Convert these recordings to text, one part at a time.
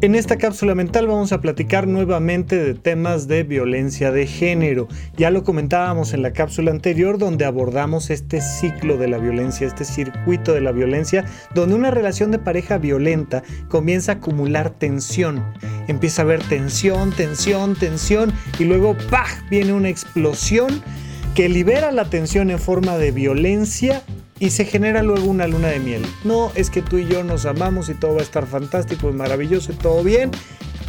En esta cápsula mental vamos a platicar nuevamente de temas de violencia de género. Ya lo comentábamos en la cápsula anterior donde abordamos este ciclo de la violencia, este circuito de la violencia, donde una relación de pareja violenta comienza a acumular tensión. Empieza a haber tensión, tensión, tensión y luego ¡pah! viene una explosión que libera la tensión en forma de violencia y se genera luego una luna de miel. No es que tú y yo nos amamos y todo va a estar fantástico y maravilloso y todo bien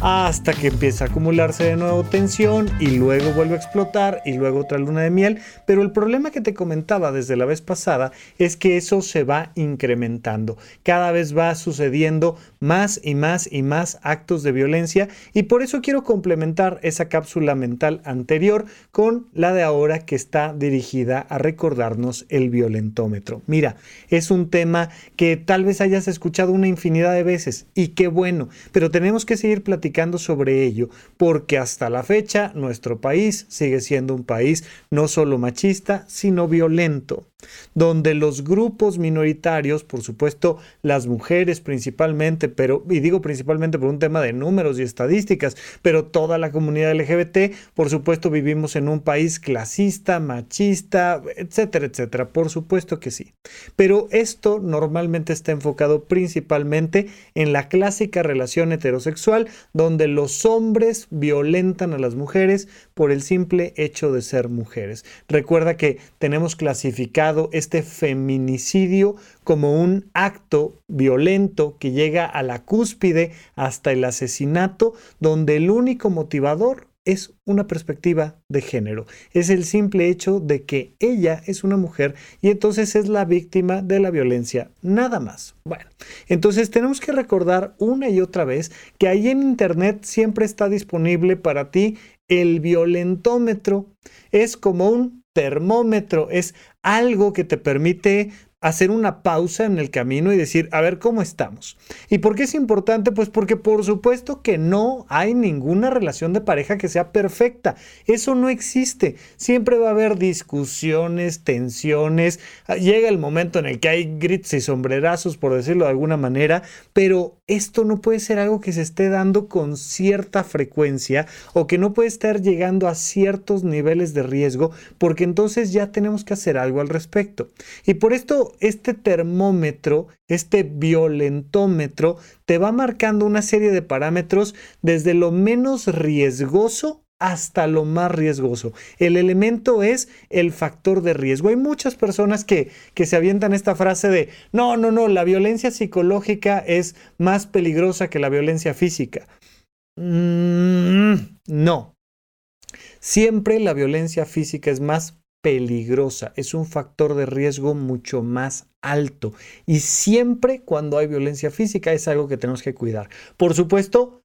hasta que empieza a acumularse de nuevo tensión y luego vuelve a explotar y luego otra luna de miel. Pero el problema que te comentaba desde la vez pasada es que eso se va incrementando. Cada vez va sucediendo más y más y más actos de violencia y por eso quiero complementar esa cápsula mental anterior con la de ahora que está dirigida a recordarnos el violentómetro. Mira, es un tema que tal vez hayas escuchado una infinidad de veces y qué bueno, pero tenemos que seguir platicando sobre ello, porque hasta la fecha nuestro país sigue siendo un país no solo machista, sino violento donde los grupos minoritarios, por supuesto las mujeres principalmente, pero, y digo principalmente por un tema de números y estadísticas, pero toda la comunidad LGBT, por supuesto vivimos en un país clasista, machista, etcétera, etcétera, por supuesto que sí. Pero esto normalmente está enfocado principalmente en la clásica relación heterosexual, donde los hombres violentan a las mujeres por el simple hecho de ser mujeres. Recuerda que tenemos clasificado este feminicidio como un acto violento que llega a la cúspide hasta el asesinato, donde el único motivador es una perspectiva de género. Es el simple hecho de que ella es una mujer y entonces es la víctima de la violencia, nada más. Bueno, entonces tenemos que recordar una y otra vez que ahí en Internet siempre está disponible para ti el violentómetro. Es como un termómetro, es algo que te permite hacer una pausa en el camino y decir, a ver cómo estamos. ¿Y por qué es importante? Pues porque por supuesto que no hay ninguna relación de pareja que sea perfecta. Eso no existe. Siempre va a haber discusiones, tensiones. Llega el momento en el que hay grits y sombrerazos, por decirlo de alguna manera, pero esto no puede ser algo que se esté dando con cierta frecuencia o que no puede estar llegando a ciertos niveles de riesgo, porque entonces ya tenemos que hacer algo al respecto. Y por esto este termómetro, este violentómetro, te va marcando una serie de parámetros desde lo menos riesgoso hasta lo más riesgoso. El elemento es el factor de riesgo. Hay muchas personas que, que, se avientan esta frase de, no, no, no, la violencia psicológica es más peligrosa que la violencia física. Mm, no. Siempre la violencia física es más peligrosa, es un factor de riesgo mucho más alto. Y siempre cuando hay violencia física es algo que tenemos que cuidar. Por supuesto,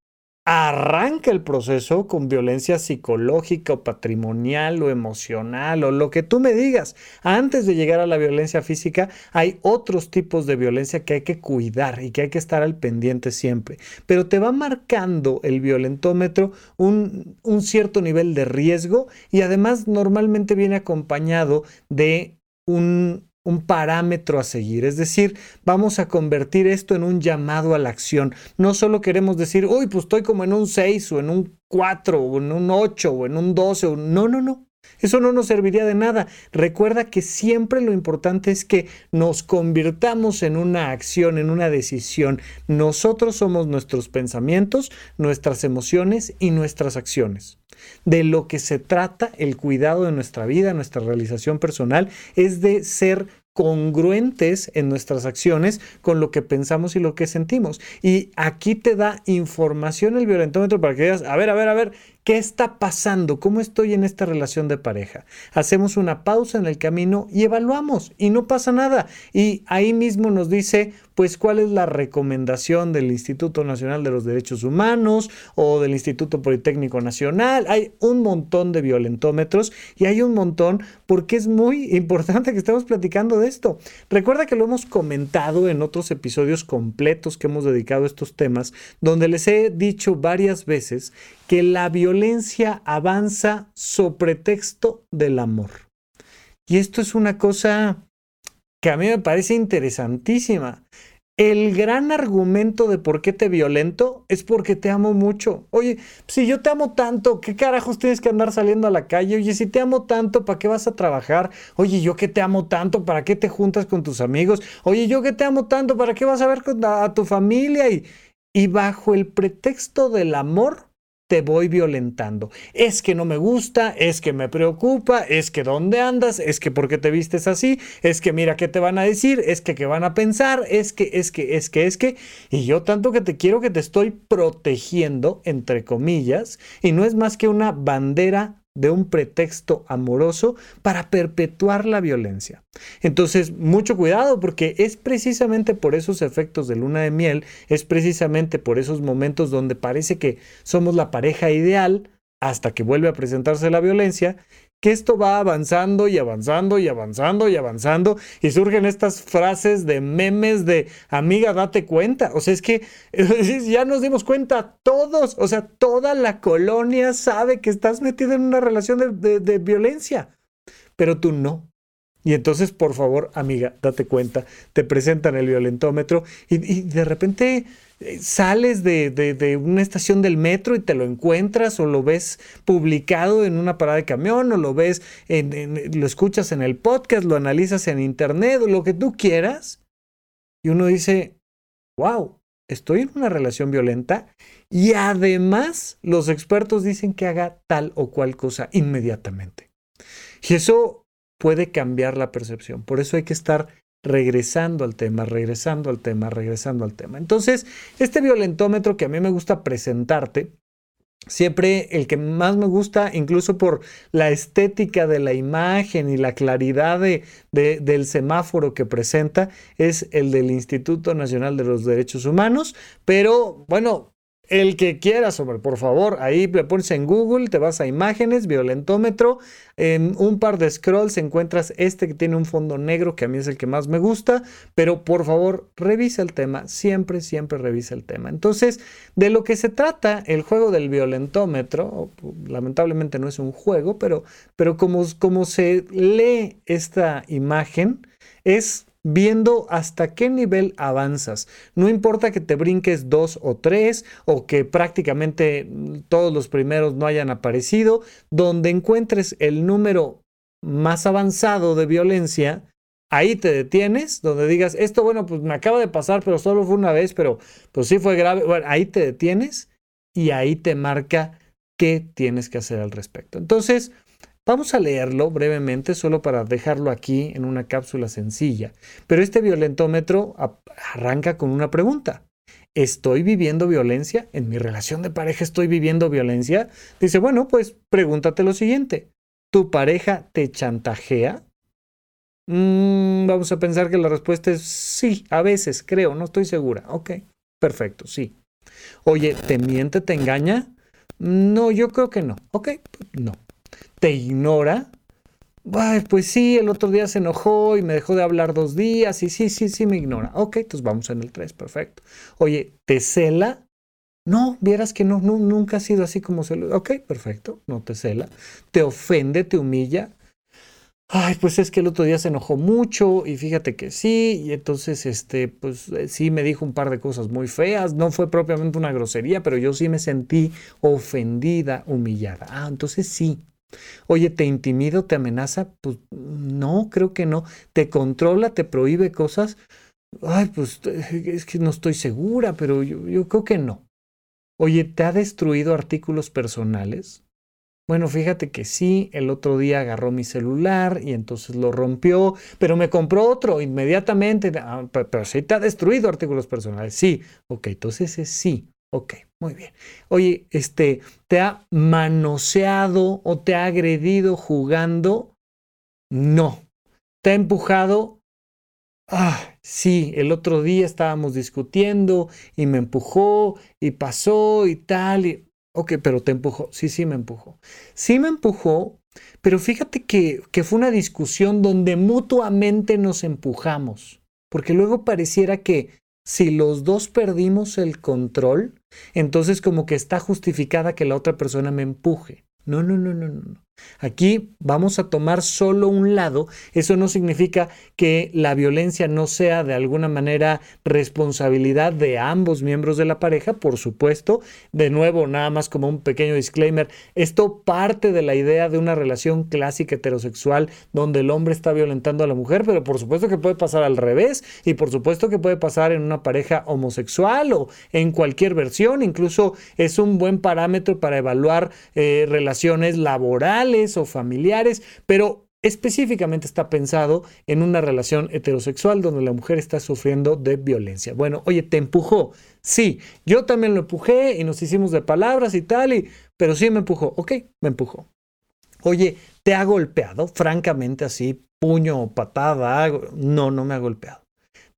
arranca el proceso con violencia psicológica o patrimonial o emocional o lo que tú me digas. Antes de llegar a la violencia física hay otros tipos de violencia que hay que cuidar y que hay que estar al pendiente siempre. Pero te va marcando el violentómetro un, cierto nivel de riesgo y además normalmente viene acompañado de un, un parámetro a seguir. Es decir, vamos a convertir esto en un llamado a la acción. No solo queremos decir, uy, pues estoy como en un 6 o en un 4 o en un 8 o en un 12. No, no, no. Eso no nos serviría de nada. Recuerda que siempre lo importante es que nos convirtamos en una acción, en una decisión. Nosotros somos nuestros pensamientos, nuestras emociones y nuestras acciones. De lo que se trata el cuidado de nuestra vida, nuestra realización personal, es de ser congruentes en nuestras acciones con lo que pensamos y lo que sentimos. Y aquí te da información el violentómetro para que digas, a ver, a ver, a ver, ¿qué está pasando? ¿Cómo estoy en esta relación de pareja? Hacemos una pausa en el camino y evaluamos y no pasa nada. Y ahí mismo nos dice, pues, cuál es la recomendación del Instituto Nacional de los Derechos Humanos o del Instituto Politécnico Nacional. Hay un montón de violentómetros y hay un montón porque es muy importante que estemos platicando de esto. Recuerda que lo hemos comentado en otros episodios completos que hemos dedicado a estos temas, donde les he dicho varias veces que la violencia avanza sobre texto del amor. Y esto es una cosa que a mí me parece interesantísima. El gran argumento de por qué te violento es porque te amo mucho. Oye, si yo te amo tanto, ¿qué carajos tienes que andar saliendo a la calle? Oye, si te amo tanto, ¿para qué vas a trabajar? Oye, yo que te amo tanto, ¿para qué te juntas con tus amigos? Oye, yo que te amo tanto, ¿para qué vas a ver a, tu familia? Y, y bajo el pretexto del amor, te voy violentando. Es que no me gusta, es que me preocupa, es que dónde andas, es que por qué te vistes así, es que mira qué te van a decir, es que qué van a pensar, es que, es que, es que, es que, y yo tanto que te quiero que te estoy protegiendo, entre comillas, y no es más que una bandera de un pretexto amoroso para perpetuar la violencia. Entonces, mucho cuidado porque es precisamente por esos efectos de luna de miel, es precisamente por esos momentos donde parece que somos la pareja ideal hasta que vuelve a presentarse la violencia, que esto va avanzando y avanzando y avanzando y avanzando y surgen estas frases de memes de amiga, date cuenta. O sea, es que ya nos dimos cuenta todos, o sea, toda la colonia sabe que estás metido en una relación de, violencia, pero tú no. Y entonces, por favor, amiga, date cuenta, te presentan el violentómetro y de repente sales de, una estación del metro y te lo encuentras o lo ves publicado en una parada de camión o lo ves, en, lo escuchas en el podcast, lo analizas en internet o lo que tú quieras. Y uno dice, wow, estoy en una relación violenta y además los expertos dicen que haga tal o cual cosa inmediatamente. Y eso puede cambiar la percepción. Por eso hay que estar regresando al tema, regresando al tema, regresando al tema. Entonces, este violentómetro que a mí me gusta presentarte, siempre el que más me gusta, incluso por la estética de la imagen y la claridad de, del semáforo que presenta, es el del Instituto Nacional de los Derechos Humanos, pero bueno, el que quiera, sobre, por favor, ahí le pones en Google, te vas a imágenes, violentómetro, en un par de scrolls encuentras este que tiene un fondo negro, que a mí es el que más me gusta, pero por favor, revisa el tema, siempre, siempre revisa el tema. Entonces, de lo que se trata el juego del violentómetro, lamentablemente no es un juego, pero, pero como se lee esta imagen, es viendo hasta qué nivel avanzas. No importa que te brinques dos o tres o que prácticamente todos los primeros no hayan aparecido, donde encuentres el número más avanzado de violencia, ahí te detienes, donde digas, esto bueno, pues me acaba de pasar, pero solo fue una vez, pero pues sí fue grave. Bueno, ahí te detienes y ahí te marca qué tienes que hacer al respecto. Entonces, Vamos a leerlo brevemente, solo para dejarlo aquí en una cápsula sencilla. Pero este violentómetro arranca con una pregunta. ¿Estoy viviendo violencia? ¿En mi relación de pareja estoy viviendo violencia? Dice, bueno, pues pregúntate lo siguiente. ¿Tu pareja te chantajea? Mm, vamos a pensar que la respuesta es sí, a veces, creo, no estoy segura. Ok, perfecto, sí. Oye, ¿te miente, te engaña? No, yo creo que no. Ok, no te ignora, pues sí, el otro día se enojó y me dejó de hablar dos días y sí, sí, sí me ignora. Ok, entonces vamos en el 3, perfecto. Oye, ¿te cela? No, vieras que no, nunca ha sido así como se lo... Ok, perfecto, no te cela. ¿Te ofende, te humilla? Ay, pues es que el otro día se enojó mucho y fíjate que sí, y entonces, este, pues eh, sí me dijo un par de cosas muy feas, no fue propiamente una grosería, pero yo sí me sentí ofendida, humillada. Ah, entonces sí, Oye, ¿te intimida te amenaza? Pues no, creo que no. ¿Te controla, te prohíbe cosas? Ay, pues es que no estoy segura, pero yo, creo que no. Oye, ¿te ha destruido artículos personales? Bueno, fíjate que sí, el otro día agarró mi celular y entonces lo rompió, pero me compró otro inmediatamente. Ah, pero, sí te ha destruido artículos personales. Sí, ok, entonces es sí. Ok, muy bien. Oye, este, ¿te ha manoseado o te ha agredido jugando? No. ¿Te ha empujado? Ah, sí, el otro día estábamos discutiendo y me empujó y pasó y tal. Y... Ok, pero te empujó. Sí, sí me empujó. Sí me empujó, pero fíjate que, que fue una discusión donde mutuamente nos empujamos, porque luego pareciera que si los dos perdimos el control, entonces como que está justificada que la otra persona me empuje. No, no, no, no, no. Aquí vamos a tomar solo un lado. Eso no significa que la violencia no sea de alguna manera responsabilidad de ambos miembros de la pareja, por supuesto. De nuevo, nada más como un pequeño disclaimer, esto parte de la idea de una relación clásica heterosexual donde el hombre está violentando a la mujer, pero por supuesto que puede pasar al revés y por supuesto que puede pasar en una pareja homosexual o en cualquier versión. Incluso es un buen parámetro para evaluar eh, relaciones laborales o familiares, pero específicamente está pensado en una relación heterosexual donde la mujer está sufriendo de violencia. Bueno, oye, te empujó. Sí, yo también lo empujé y nos hicimos de palabras y tal, y, pero sí me empujó. Ok, me empujó. Oye, ¿te ha golpeado? Francamente así, puño patada. No, no me ha golpeado.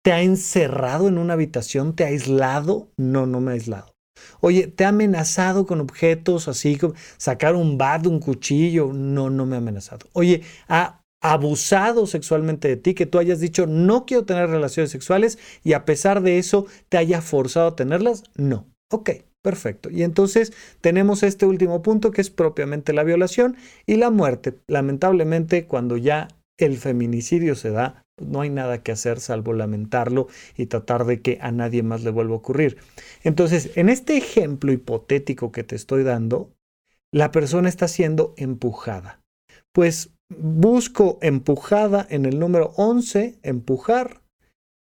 ¿Te ha encerrado en una habitación? ¿Te ha aislado? No, no me ha aislado. Oye, ¿te ha amenazado con objetos así como sacar un bat, un cuchillo? No, no me ha amenazado. Oye, ¿ha abusado sexualmente de ti, que tú hayas dicho no quiero tener relaciones sexuales y a pesar de eso te haya forzado a tenerlas? No. Ok, perfecto. Y entonces tenemos este último punto que es propiamente la violación y la muerte. Lamentablemente, cuando ya el feminicidio se da, no hay nada que hacer salvo lamentarlo y tratar de que a nadie más le vuelva a ocurrir. Entonces, en este ejemplo hipotético que te estoy dando, la persona está siendo empujada. Pues busco empujada en el número 11, empujar,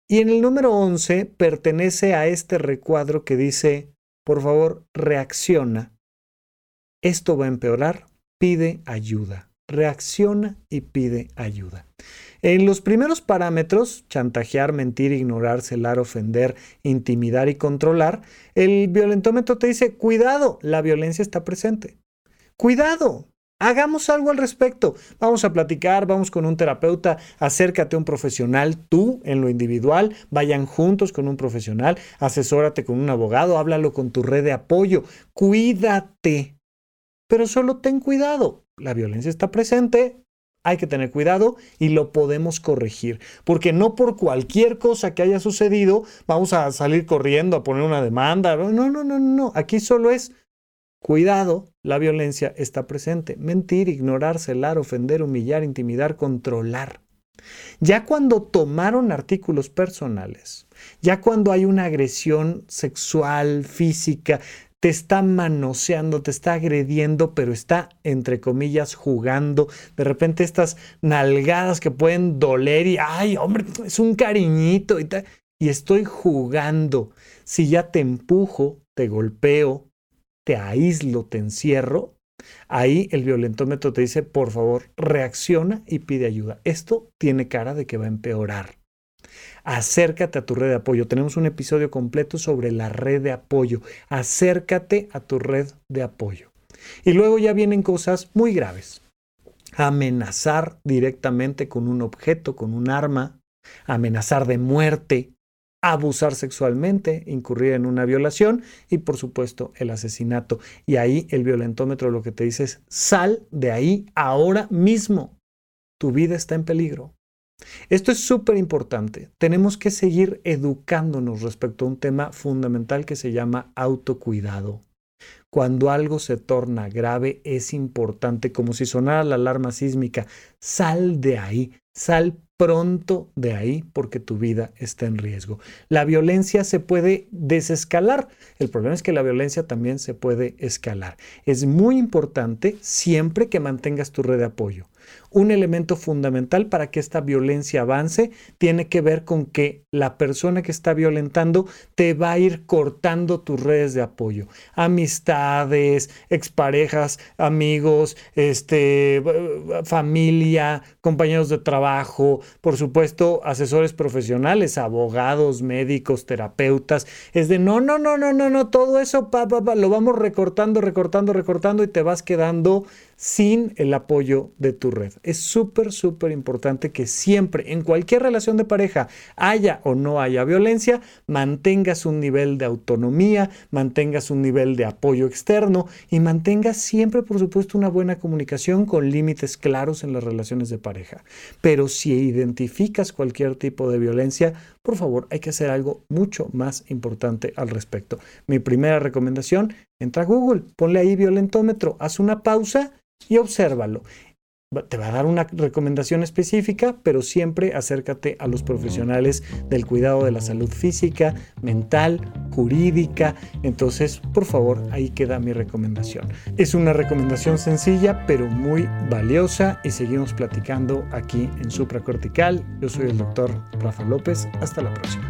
y en el número 11 pertenece a este recuadro que dice, por favor, reacciona. Esto va a empeorar, pide ayuda. Reacciona y pide ayuda. En los primeros parámetros, chantajear, mentir, ignorar, celar, ofender, intimidar y controlar, el violentómetro te dice, cuidado, la violencia está presente. Cuidado, Hagamos algo al respecto. Vamos a platicar, vamos con un terapeuta, acércate a un profesional, tú en lo individual, vayan juntos con un profesional, asesórate con un abogado, háblalo con tu red de apoyo, cuídate. Pero solo ten cuidado, la violencia está presente, hay que tener cuidado y lo podemos corregir, porque no por cualquier cosa que haya sucedido vamos a salir corriendo a poner una demanda. No, no, no, no. Aquí solo es cuidado, la violencia está presente. Mentir, ignorar, celar, ofender, humillar, intimidar, controlar. Ya cuando tomaron artículos personales, ya cuando hay una agresión sexual, física, te está manoseando, te está agrediendo, pero está, entre comillas, jugando. De repente estas nalgadas que pueden doler y, ay, hombre, es un cariñito y, y estoy jugando. Si ya te empujo, te golpeo, te aíslo, te encierro, ahí el violentómetro te dice, por favor, reacciona y pide ayuda. Esto tiene cara de que va a empeorar acércate a tu red de apoyo. Tenemos un episodio completo sobre la red de apoyo. Acércate a tu red de apoyo. Y luego ya vienen cosas muy graves. Amenazar directamente con un objeto, con un arma, amenazar de muerte, abusar sexualmente, incurrir en una violación y por supuesto el asesinato. Y ahí el violentómetro lo que te dice es, sal de ahí ahora mismo. Tu vida está en peligro. Esto es súper importante. Tenemos que seguir educándonos respecto a un tema fundamental que se llama autocuidado. Cuando algo se torna grave es importante, como si sonara la alarma sísmica, sal de ahí, sal pronto de ahí porque tu vida está en riesgo. La violencia se puede desescalar. El problema es que la violencia también se puede escalar. Es muy importante siempre que mantengas tu red de apoyo un elemento fundamental para que esta violencia avance tiene que ver con que la persona que está violentando te va a ir cortando tus redes de apoyo, amistades, exparejas, amigos, este, familia, compañeros de trabajo, por supuesto, asesores profesionales, abogados, médicos, terapeutas. Es de no, no, no, no, no, no, todo eso pa, lo vamos recortando, recortando, recortando y te vas quedando sin el apoyo de tu red. Es súper, súper importante que siempre, en cualquier relación de pareja, haya o no haya violencia, mantengas un nivel de autonomía, mantengas un nivel de apoyo externo y mantengas siempre, por supuesto, una buena comunicación con límites claros en las relaciones de pareja. Pero si identificas cualquier tipo de violencia, por favor, hay que hacer algo mucho más importante al respecto. Mi primera recomendación, entra a Google, ponle ahí violentómetro, haz una pausa y obsérvalo te va a dar una recomendación específica, pero siempre acércate a los profesionales del cuidado de la salud física, mental, jurídica. Entonces, por favor, ahí queda mi recomendación. Es una recomendación sencilla, pero muy valiosa y seguimos platicando aquí en Supracortical. Yo soy el doctor Rafa López. Hasta la próxima.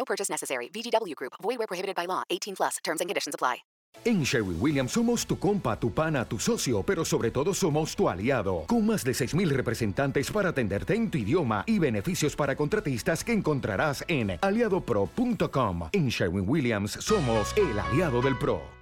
No purchase necessary. VGW Group. Void where prohibited by law. 18 plus. Terms and conditions apply. En Sherwin Williams somos tu compa, tu pana, tu socio, pero sobre todo somos tu aliado. Con más de 6.000 representantes para atenderte en tu idioma y beneficios para contratistas que encontrarás en aliadopro.com. En Sherwin Williams somos el aliado del PRO.